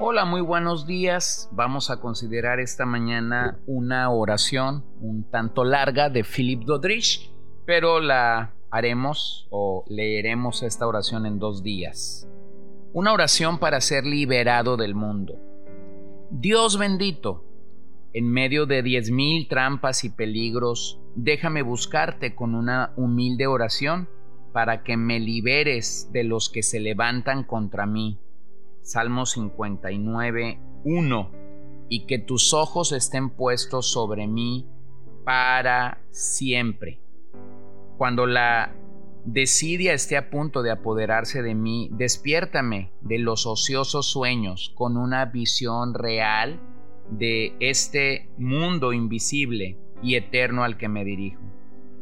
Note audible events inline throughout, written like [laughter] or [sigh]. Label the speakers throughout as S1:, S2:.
S1: Hola, muy buenos días. Vamos a considerar esta mañana una oración un tanto larga de Philip Dodrich, pero la haremos o leeremos esta oración en dos días. Una oración para ser liberado del mundo. Dios bendito, en medio de diez mil trampas y peligros, déjame buscarte con una humilde oración para que me liberes de los que se levantan contra mí Salmo 59, 1. Y que tus ojos estén puestos sobre mí para siempre. Cuando la desidia esté a punto de apoderarse de mí, despiértame de los ociosos sueños con una visión real de este mundo invisible y eterno al que me dirijo.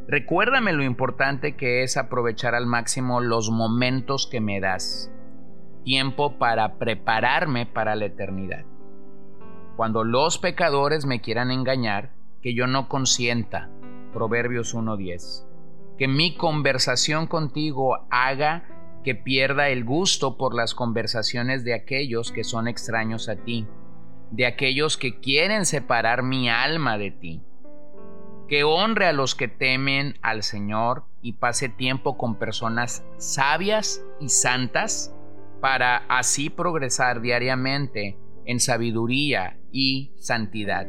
S1: Recuérdame lo importante que es aprovechar al máximo los momentos que me das tiempo para prepararme para la eternidad. Cuando los pecadores me quieran engañar, que yo no consienta. Proverbios 1.10. Que mi conversación contigo haga que pierda el gusto por las conversaciones de aquellos que son extraños a ti, de aquellos que quieren separar mi alma de ti. Que honre a los que temen al Señor y pase tiempo con personas sabias y santas para así progresar diariamente en sabiduría y santidad.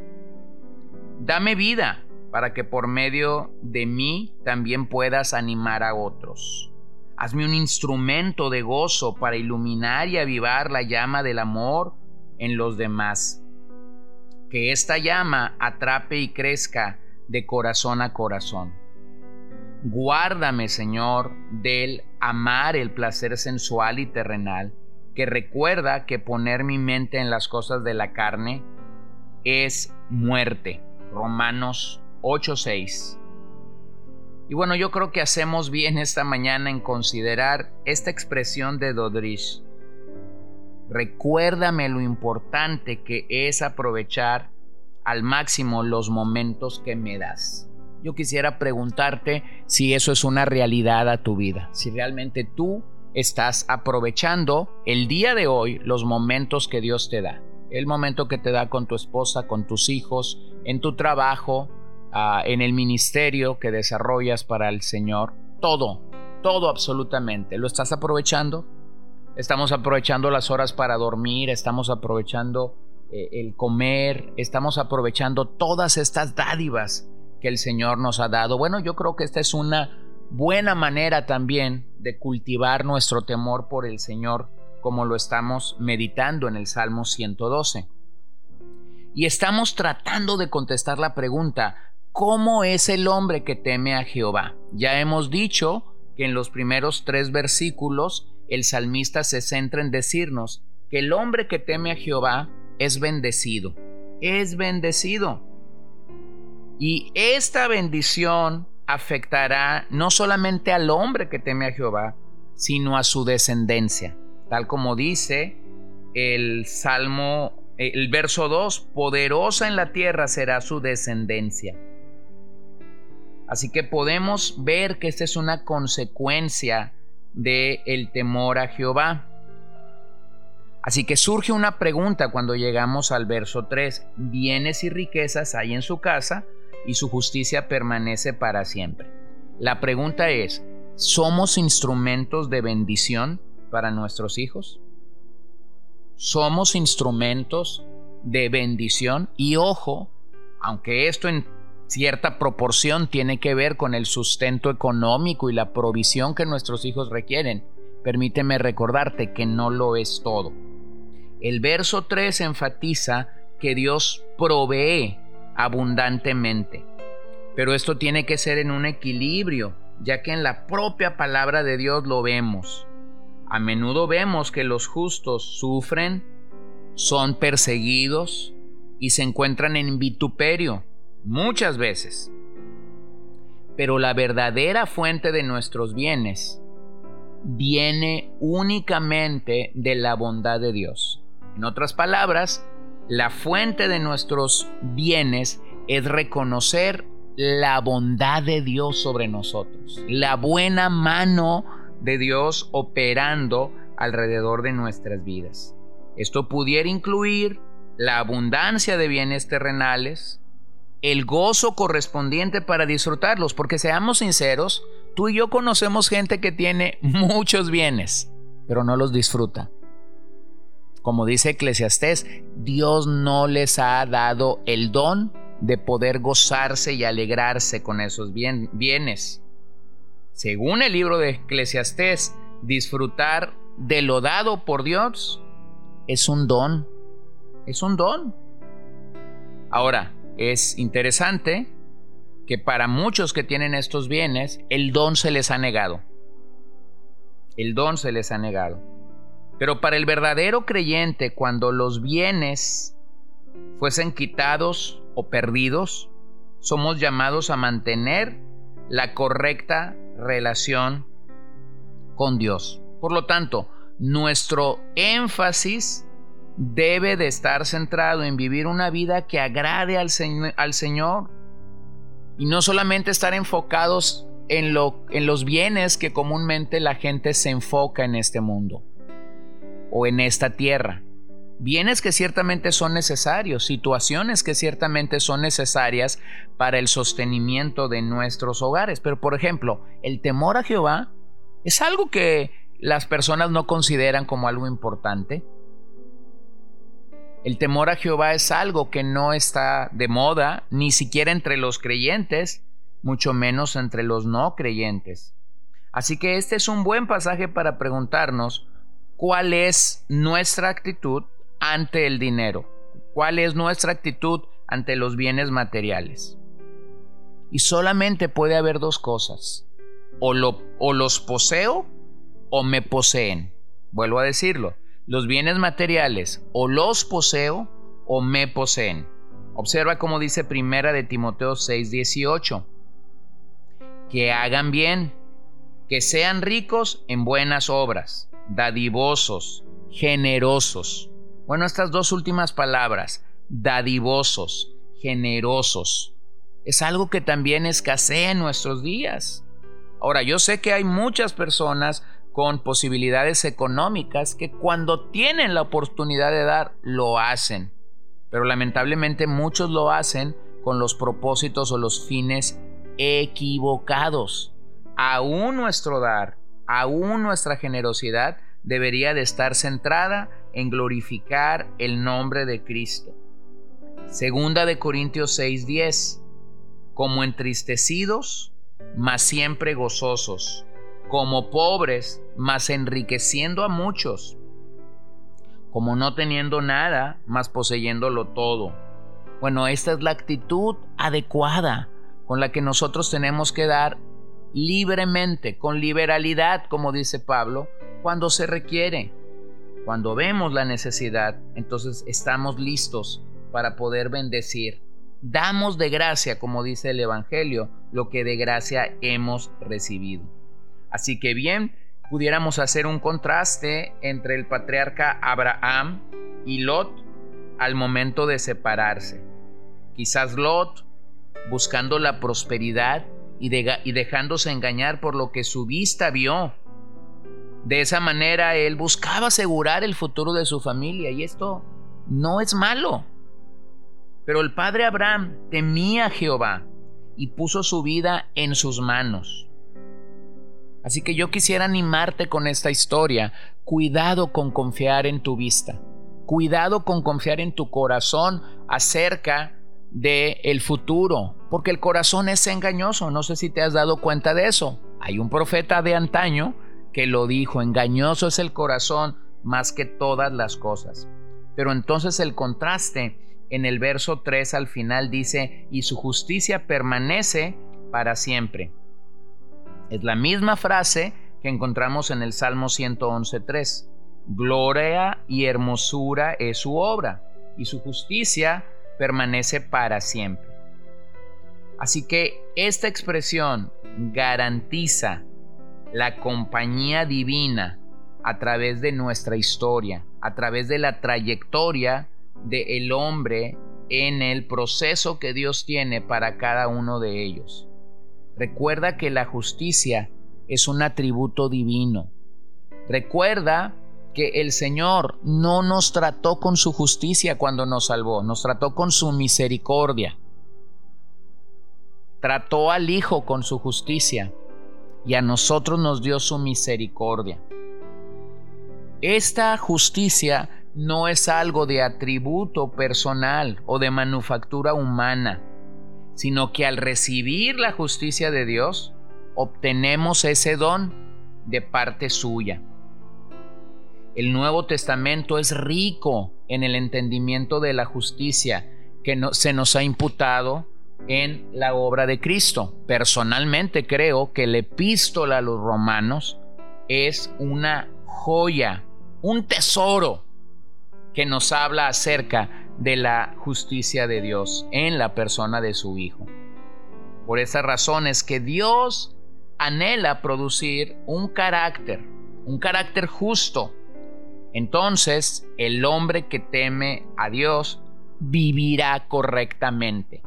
S1: Dame vida para que por medio de mí también puedas animar a otros. Hazme un instrumento de gozo para iluminar y avivar la llama del amor en los demás. Que esta llama atrape y crezca de corazón a corazón. Guárdame, Señor, del amar el placer sensual y terrenal, que recuerda que poner mi mente en las cosas de la carne es muerte. Romanos 8:6. Y bueno, yo creo que hacemos bien esta mañana en considerar esta expresión de Dodrich. Recuérdame lo importante que es aprovechar al máximo los momentos que me das. Yo quisiera preguntarte si eso es una realidad a tu vida, si realmente tú estás aprovechando el día de hoy los momentos que Dios te da. El momento que te da con tu esposa, con tus hijos, en tu trabajo, ah, en el ministerio que desarrollas para el Señor. Todo, todo absolutamente. ¿Lo estás aprovechando? Estamos aprovechando las horas para dormir, estamos aprovechando eh, el comer, estamos aprovechando todas estas dádivas que el Señor nos ha dado. Bueno, yo creo que esta es una buena manera también de cultivar nuestro temor por el Señor, como lo estamos meditando en el Salmo 112. Y estamos tratando de contestar la pregunta, ¿cómo es el hombre que teme a Jehová? Ya hemos dicho que en los primeros tres versículos el salmista se centra en decirnos que el hombre que teme a Jehová es bendecido, es bendecido. Y esta bendición afectará no solamente al hombre que teme a Jehová, sino a su descendencia, tal como dice el Salmo, el verso 2, poderosa en la tierra será su descendencia. Así que podemos ver que esta es una consecuencia del el temor a Jehová. Así que surge una pregunta cuando llegamos al verso 3. Bienes y riquezas hay en su casa y su justicia permanece para siempre. La pregunta es, ¿somos instrumentos de bendición para nuestros hijos? ¿Somos instrumentos de bendición? Y ojo, aunque esto en cierta proporción tiene que ver con el sustento económico y la provisión que nuestros hijos requieren, permíteme recordarte que no lo es todo. El verso 3 enfatiza que Dios provee abundantemente. Pero esto tiene que ser en un equilibrio, ya que en la propia palabra de Dios lo vemos. A menudo vemos que los justos sufren, son perseguidos y se encuentran en vituperio, muchas veces. Pero la verdadera fuente de nuestros bienes viene únicamente de la bondad de Dios. En otras palabras, la fuente de nuestros bienes es reconocer la bondad de Dios sobre nosotros, la buena mano de Dios operando alrededor de nuestras vidas. Esto pudiera incluir la abundancia de bienes terrenales, el gozo correspondiente para disfrutarlos, porque seamos sinceros, tú y yo conocemos gente que tiene [laughs] muchos bienes, pero no los disfruta. Como dice Eclesiastés, Dios no les ha dado el don de poder gozarse y alegrarse con esos bienes. Según el libro de Eclesiastés, disfrutar de lo dado por Dios es un don. Es un don. Ahora, es interesante que para muchos que tienen estos bienes, el don se les ha negado. El don se les ha negado. Pero para el verdadero creyente, cuando los bienes fuesen quitados o perdidos, somos llamados a mantener la correcta relación con Dios. Por lo tanto, nuestro énfasis debe de estar centrado en vivir una vida que agrade al, Señor y no solamente estar enfocados en los bienes que comúnmente la gente se enfoca en este mundo o en esta tierra. Bienes que ciertamente son necesarios, situaciones que ciertamente son necesarias para el sostenimiento de nuestros hogares. Pero por ejemplo, el temor a Jehová es algo que las personas no consideran como algo importante. El temor a Jehová es algo que no está de moda, ni siquiera entre los creyentes, mucho menos entre los no creyentes. Así que este es un buen pasaje para preguntarnos cuál es nuestra actitud ante el dinero, cuál es nuestra actitud ante los bienes materiales. Y solamente puede haber dos cosas, o, lo, o los poseo o me poseen. Vuelvo a decirlo, los bienes materiales o los poseo o me poseen. Observa cómo dice primera de Timoteo 6:18. Que hagan bien, que sean ricos en buenas obras, dadivosos, generosos. Bueno, estas dos últimas palabras, dadivosos, generosos, es algo que también escasea en nuestros días. Ahora, yo sé que hay muchas personas con posibilidades económicas que cuando tienen la oportunidad de dar, lo hacen. Pero lamentablemente muchos lo hacen con los propósitos o los fines equivocados. Aún nuestro dar, aún nuestra generosidad debería de estar centrada en glorificar el nombre de Cristo. Segunda de Corintios 6:10, como entristecidos, mas siempre gozosos como pobres, mas enriqueciendo a muchos, como no teniendo nada, mas poseyéndolo todo. Bueno, esta es la actitud adecuada con la que nosotros tenemos que dar libremente, con liberalidad, como dice Pablo, cuando se requiere. Cuando vemos la necesidad, entonces estamos listos para poder bendecir. Damos de gracia, como dice el Evangelio, lo que de gracia hemos recibido. Así que bien, pudiéramos hacer un contraste entre el patriarca Abraham y Lot al momento de separarse. Quizás Lot, buscando la prosperidad y, dejándose engañar por lo que su vista vio. De esa manera él buscaba asegurar el futuro de su familia y esto no es malo. Pero el padre Abraham temía a Jehová y puso su vida en sus manos. Así que yo quisiera animarte con esta historia. Cuidado con confiar en tu vista. Cuidado con confiar en tu corazón acerca de el futuro, porque el corazón es engañoso. No sé si te has dado cuenta de eso. Hay un profeta de antaño que lo dijo, engañoso es el corazón más que todas las cosas. Pero entonces el contraste en el verso 3 al final dice, y su justicia permanece para siempre. Es la misma frase que encontramos en el Salmo 111.3. Gloria y hermosura es su obra, y su justicia permanece para siempre. Así que esta expresión garantiza la compañía divina a través de nuestra historia, a través de la trayectoria del hombre en el proceso que Dios tiene para cada uno de ellos. Recuerda que la justicia es un atributo divino. Recuerda el Señor no nos trató con su justicia cuando nos salvó, nos trató con su misericordia. Trató al Hijo con su justicia y a nosotros nos dio su misericordia. Esta justicia no es algo de atributo personal o de manufactura humana, sino que al recibir la justicia de Dios, obtenemos ese don de parte suya. El Nuevo Testamento es rico en el entendimiento de la justicia que se nos ha imputado en la obra de Cristo. Personalmente creo que la epístola a los romanos es una joya, un tesoro que nos habla acerca de la justicia de Dios en la persona de su Hijo. Por esa razón es que Dios anhela producir un carácter, un carácter justo. Entonces el hombre que teme a Dios vivirá correctamente.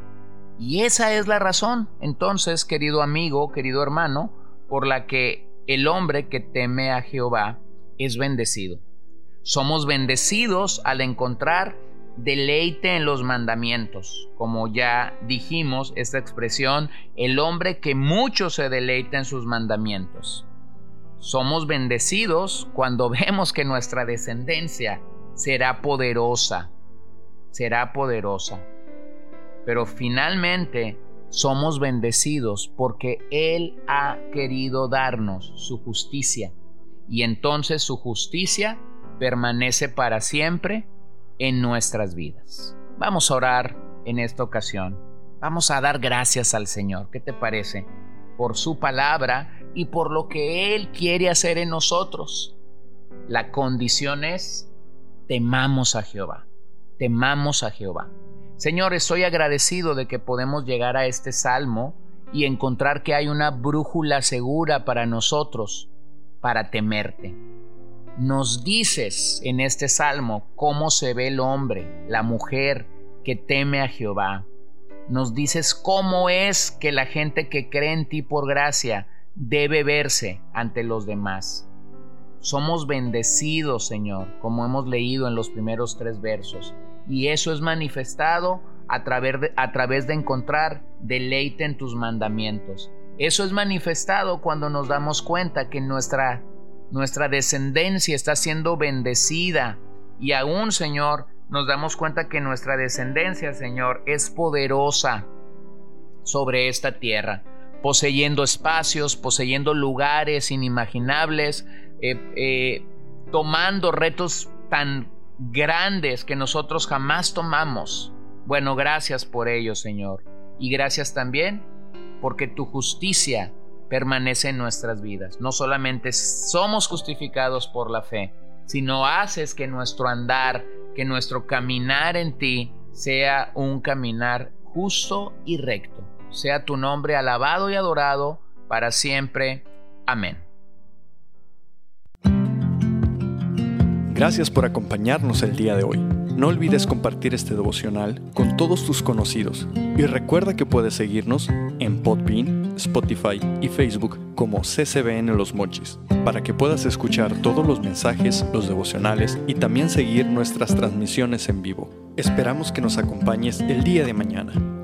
S1: Y esa es la razón, entonces, querido amigo, querido hermano, por la que el hombre que teme a Jehová es bendecido. Somos bendecidos al encontrar deleite en los mandamientos. Como ya dijimos, esta expresión, el hombre que mucho se deleita en sus mandamientos. Somos bendecidos cuando vemos que nuestra descendencia será poderosa, será poderosa. Pero finalmente somos bendecidos porque Él ha querido darnos su justicia y entonces su justicia permanece para siempre en nuestras vidas. Vamos a orar en esta ocasión. Vamos a dar gracias al Señor. ¿Qué te parece? Por su palabra y por lo que Él quiere hacer en nosotros. La condición es, temamos a Jehová. Temamos a Jehová. Señor, estoy agradecido de que podemos llegar a este salmo y encontrar que hay una brújula segura para nosotros, para temerte nos dices en este salmo cómo se ve el hombre, la mujer que teme a Jehová. Nos dices cómo es que la gente que cree en ti por gracia debe verse ante los demás. Somos bendecidos, Señor, como hemos leído en los primeros tres versos, y eso es manifestado a través de, encontrar deleite en tus mandamientos. Eso es manifestado cuando nos damos cuenta que nuestra nuestra descendencia está siendo bendecida y aún, Señor, nos damos cuenta que nuestra descendencia, Señor, es poderosa sobre esta tierra, poseyendo espacios, poseyendo lugares inimaginables, eh, eh, tomando retos tan grandes que nosotros jamás tomamos. Bueno, gracias por ello, Señor. Y gracias también porque tu justicia permanece en nuestras vidas. No solamente somos justificados por la fe, sino haces que nuestro andar, que nuestro caminar en ti sea un caminar justo y recto. Sea tu nombre alabado y adorado para siempre. Amén.
S2: Gracias por acompañarnos el día de hoy. No olvides compartir este devocional con todos tus conocidos y recuerda que puedes seguirnos en Podbean, Spotify y Facebook como CCBN Los Mochis para que puedas escuchar todos los mensajes, los devocionales y también seguir nuestras transmisiones en vivo. Esperamos que nos acompañes el día de mañana.